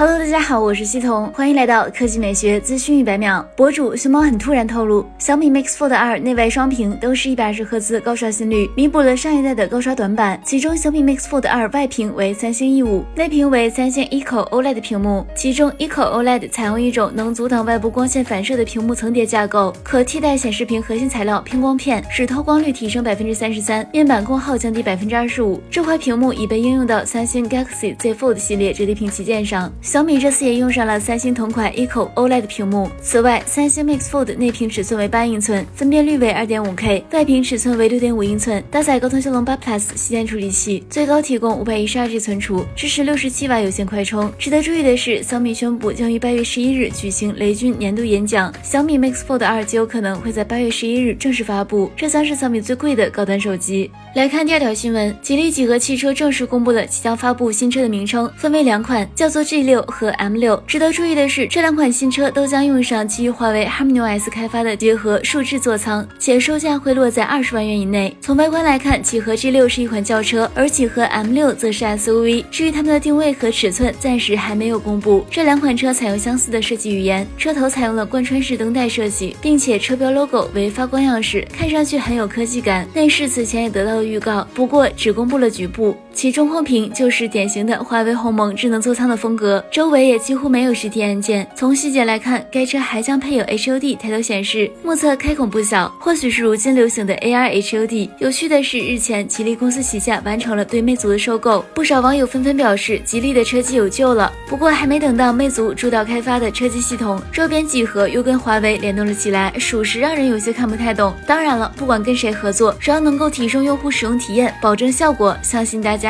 Hello，大家好，我是西彤，欢迎来到科技美学资讯一百秒。博主熊猫很突然透露，小米 Mix Fold 二内外双屏都是一百二十赫兹高刷新率，弥补了上一代的高刷短板。其中小米 Mix Fold 二外屏为三星 E 五，内屏为三星 Eco OLED 屏幕，其中 Eco OLED 采用一种能阻挡外部光线反射的屏幕层叠架构，可替代显示屏核心材料偏光片，使透光率提升百分之三十三，面板功耗降低百分之二十五。这块屏幕已被应用到三星 Galaxy Z Fold 系列折叠屏旗舰上。小米这次也用上了三星同款 Eco OLED 屏幕。此外，三星 Mix Fold 内屏尺寸为八英寸，分辨率为二点五 K，外屏尺寸为六点五英寸，搭载高通骁龙八 Plus 旗舰处理器，最高提供五百一十二 G 存储，支持六十七瓦有线快充。值得注意的是，小米宣布将于八月十一日举行雷军年度演讲，小米 Mix Fold 二极有可能会在八月十一日正式发布，这将是小米最贵的高端手机。来看第二条新闻，吉利几何汽车正式公布了即将发布新车的名称，分为两款，叫做 G 六和 M 六。值得注意的是，这两款新车都将用上基于华为 HarmonyOS 开发的结合数字座舱，且售价会落在二十万元以内。从外观来看，几何 G 六是一款轿车，而几何 M 六则是 SUV。至于它们的定位和尺寸，暂时还没有公布。这两款车采用相似的设计语言，车头采用了贯穿式灯带设计，并且车标 logo 为发光样式，看上去很有科技感。内饰此前也得到了预告，不过只公布了局部。其中控屏就是典型的华为鸿蒙智能座舱的风格，周围也几乎没有实体按键。从细节来看，该车还将配有 HUD 抬头显示，目测开孔不小，或许是如今流行的 AR HUD。有趣的是，日前吉利公司旗下完成了对魅族的收购，不少网友纷纷表示吉利的车机有救了。不过还没等到魅族主导开发的车机系统，周边几何又跟华为联动了起来，属实让人有些看不太懂。当然了，不管跟谁合作，只要能够提升用户使用体验，保证效果，相信大家。